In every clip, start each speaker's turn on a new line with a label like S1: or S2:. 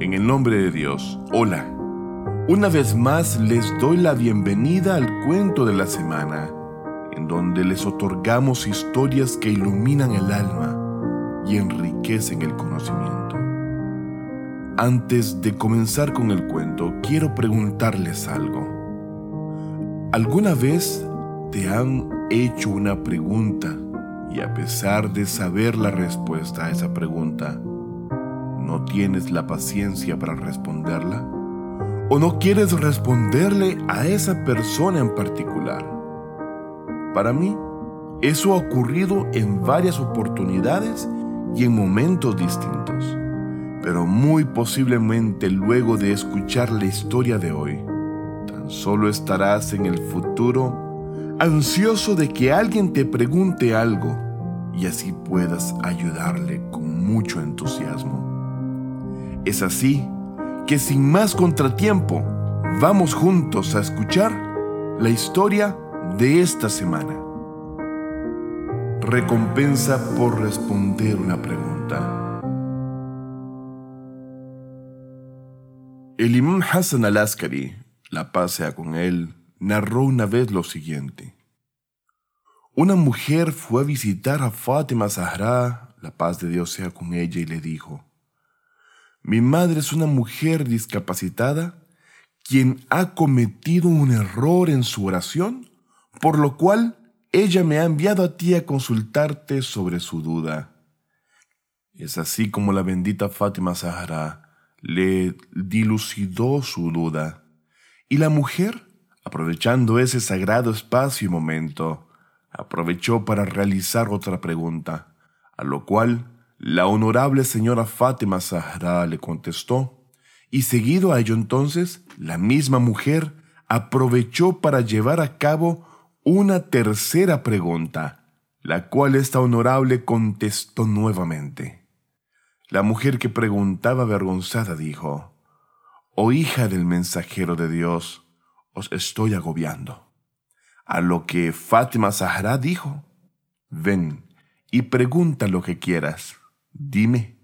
S1: En el nombre de Dios, hola. Una vez más les doy la bienvenida al cuento de la semana, en donde les otorgamos historias que iluminan el alma y enriquecen el conocimiento. Antes de comenzar con el cuento, quiero preguntarles algo. ¿Alguna vez te han hecho una pregunta y a pesar de saber la respuesta a esa pregunta, ¿No tienes la paciencia para responderla? ¿O no quieres responderle a esa persona en particular? Para mí, eso ha ocurrido en varias oportunidades y en momentos distintos. Pero muy posiblemente luego de escuchar la historia de hoy, tan solo estarás en el futuro ansioso de que alguien te pregunte algo y así puedas ayudarle con mucho entusiasmo. Es así que sin más contratiempo, vamos juntos a escuchar la historia de esta semana. Recompensa por responder una pregunta. El imam Hassan al-Askari, la paz sea con él, narró una vez lo siguiente. Una mujer fue a visitar a Fátima Zahra, la paz de Dios sea con ella, y le dijo, mi madre es una mujer discapacitada quien ha cometido un error en su oración, por lo cual ella me ha enviado a ti a consultarte sobre su duda. Es así como la bendita Fátima Zahra le dilucidó su duda, y la mujer, aprovechando ese sagrado espacio y momento, aprovechó para realizar otra pregunta, a lo cual la honorable señora Fátima Zahra le contestó, y seguido a ello entonces, la misma mujer aprovechó para llevar a cabo una tercera pregunta, la cual esta honorable contestó nuevamente. La mujer que preguntaba avergonzada dijo, Oh hija del mensajero de Dios, os estoy agobiando. A lo que Fátima Zahra dijo, Ven y pregunta lo que quieras. Dime,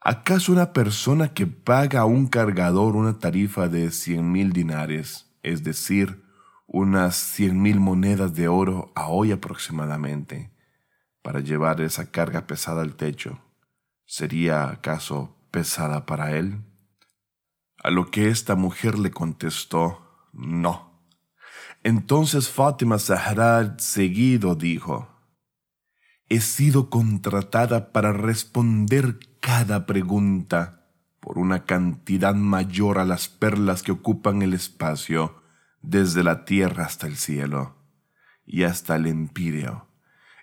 S1: ¿acaso una persona que paga a un cargador una tarifa de cien mil dinares, es decir, unas cien mil monedas de oro a hoy aproximadamente, para llevar esa carga pesada al techo, ¿sería acaso pesada para él? A lo que esta mujer le contestó, no. Entonces Fátima Zahra seguido dijo, he sido contratada para responder cada pregunta por una cantidad mayor a las perlas que ocupan el espacio desde la tierra hasta el cielo y hasta el empíreo.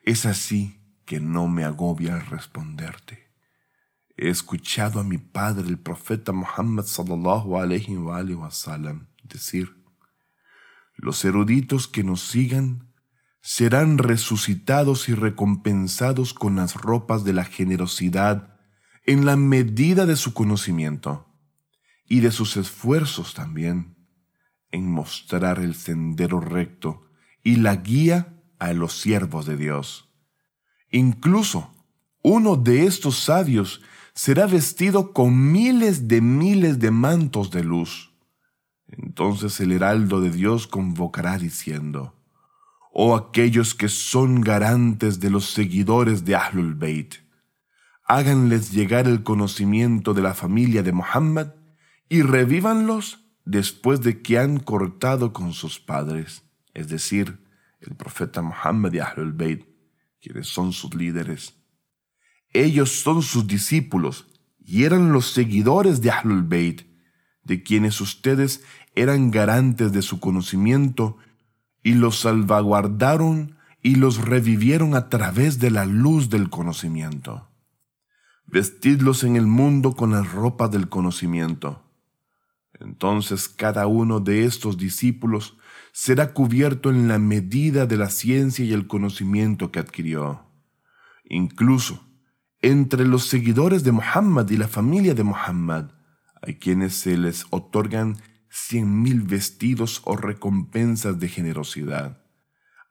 S1: Es así que no me agobia responderte. He escuchado a mi padre, el profeta Muhammad sallallahu alayhi wa sallam, decir, los eruditos que nos sigan serán resucitados y recompensados con las ropas de la generosidad en la medida de su conocimiento y de sus esfuerzos también en mostrar el sendero recto y la guía a los siervos de Dios. Incluso uno de estos sabios será vestido con miles de miles de mantos de luz. Entonces el heraldo de Dios convocará diciendo, oh aquellos que son garantes de los seguidores de Ahlul Bayt. Háganles llegar el conocimiento de la familia de Muhammad y revívanlos después de que han cortado con sus padres, es decir, el profeta Muhammad y Ahlul Bayt, quienes son sus líderes. Ellos son sus discípulos y eran los seguidores de Ahlul Bayt, de quienes ustedes eran garantes de su conocimiento y los salvaguardaron y los revivieron a través de la luz del conocimiento. Vestidlos en el mundo con las ropas del conocimiento. Entonces cada uno de estos discípulos será cubierto en la medida de la ciencia y el conocimiento que adquirió. Incluso entre los seguidores de Muhammad y la familia de Muhammad hay quienes se les otorgan cien mil vestidos o recompensas de generosidad.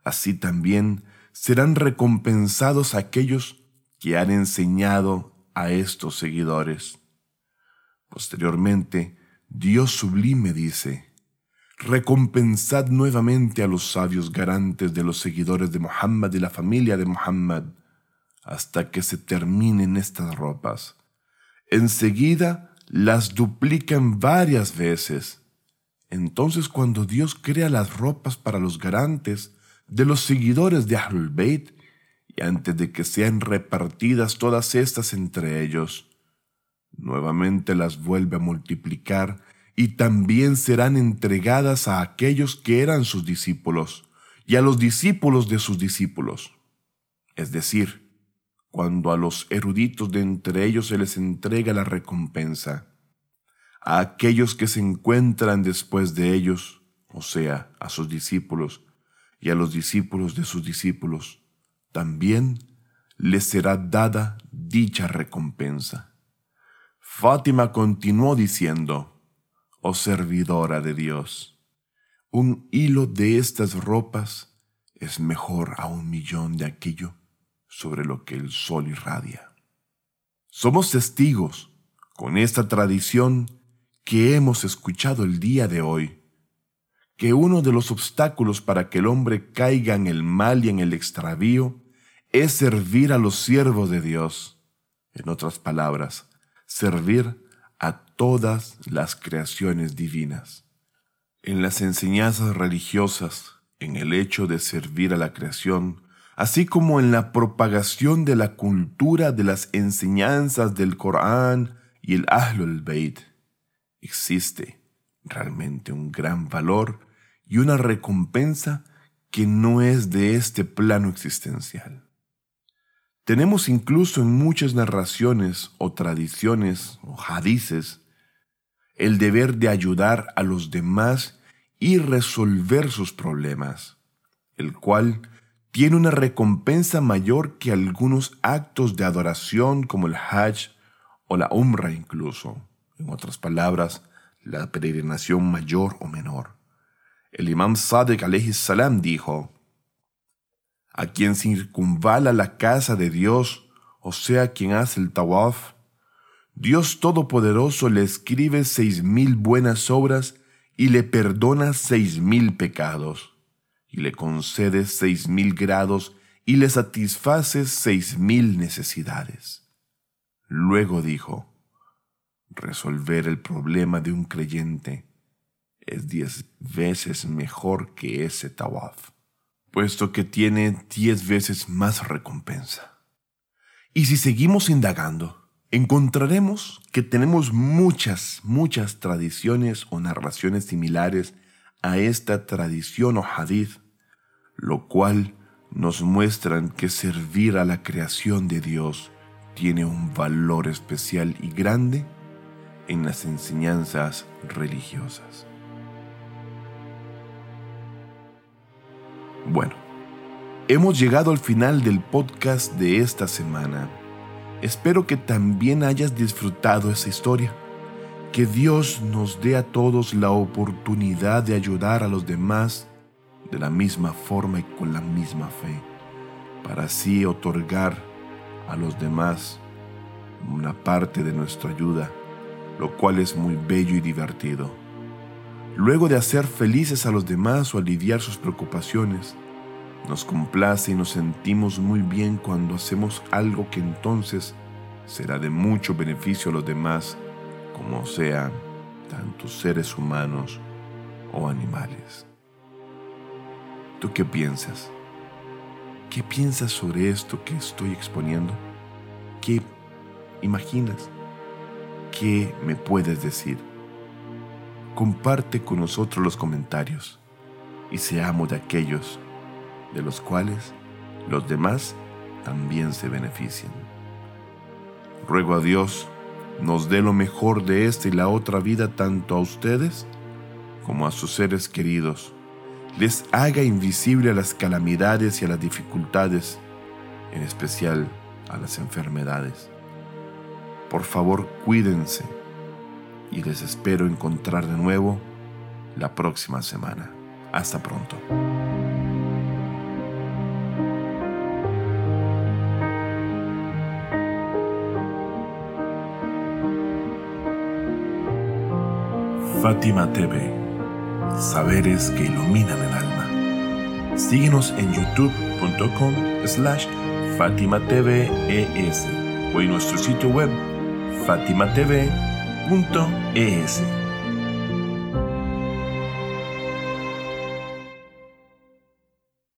S1: Así también serán recompensados aquellos que han enseñado a estos seguidores. Posteriormente, Dios sublime dice, recompensad nuevamente a los sabios garantes de los seguidores de Muhammad y la familia de Muhammad hasta que se terminen estas ropas. Enseguida las duplican varias veces. Entonces cuando Dios crea las ropas para los garantes de los seguidores de Ahlul y antes de que sean repartidas todas estas entre ellos, nuevamente las vuelve a multiplicar y también serán entregadas a aquellos que eran sus discípulos y a los discípulos de sus discípulos. Es decir, cuando a los eruditos de entre ellos se les entrega la recompensa, a aquellos que se encuentran después de ellos, o sea, a sus discípulos, y a los discípulos de sus discípulos, también les será dada dicha recompensa. Fátima continuó diciendo, oh servidora de Dios, un hilo de estas ropas es mejor a un millón de aquello sobre lo que el sol irradia. Somos testigos con esta tradición que hemos escuchado el día de hoy, que uno de los obstáculos para que el hombre caiga en el mal y en el extravío es servir a los siervos de Dios. En otras palabras, servir a todas las creaciones divinas. En las enseñanzas religiosas, en el hecho de servir a la creación, así como en la propagación de la cultura de las enseñanzas del Corán y el Ahlul Bayt, existe realmente un gran valor y una recompensa que no es de este plano existencial. Tenemos incluso en muchas narraciones o tradiciones o hadices el deber de ayudar a los demás y resolver sus problemas, el cual tiene una recompensa mayor que algunos actos de adoración como el Hajj o la Umrah incluso, en otras palabras, la peregrinación mayor o menor. El imam Sadek salam dijo, a quien circunvala la casa de Dios, o sea, quien hace el tawaf, Dios Todopoderoso le escribe seis mil buenas obras y le perdona seis mil pecados, y le concede seis mil grados y le satisface seis mil necesidades. Luego dijo, resolver el problema de un creyente es diez veces mejor que ese tawaf puesto que tiene diez veces más recompensa. Y si seguimos indagando, encontraremos que tenemos muchas, muchas tradiciones o narraciones similares a esta tradición o hadith, lo cual nos muestran que servir a la creación de Dios tiene un valor especial y grande en las enseñanzas religiosas. Bueno, hemos llegado al final del podcast de esta semana. Espero que también hayas disfrutado esa historia. Que Dios nos dé a todos la oportunidad de ayudar a los demás de la misma forma y con la misma fe, para así otorgar a los demás una parte de nuestra ayuda, lo cual es muy bello y divertido. Luego de hacer felices a los demás o aliviar sus preocupaciones, nos complace y nos sentimos muy bien cuando hacemos algo que entonces será de mucho beneficio a los demás, como sean tanto seres humanos o animales. ¿Tú qué piensas? ¿Qué piensas sobre esto que estoy exponiendo? ¿Qué imaginas? ¿Qué me puedes decir? comparte con nosotros los comentarios y seamos de aquellos de los cuales los demás también se beneficien. Ruego a Dios nos dé lo mejor de esta y la otra vida tanto a ustedes como a sus seres queridos, les haga invisible a las calamidades y a las dificultades, en especial a las enfermedades. Por favor, cuídense y les espero encontrar de nuevo la próxima semana. Hasta pronto. Fátima TV. Saberes que iluminan el alma. Síguenos en youtube.com slash Fátima TV ES o en nuestro sitio web fatimatv.es.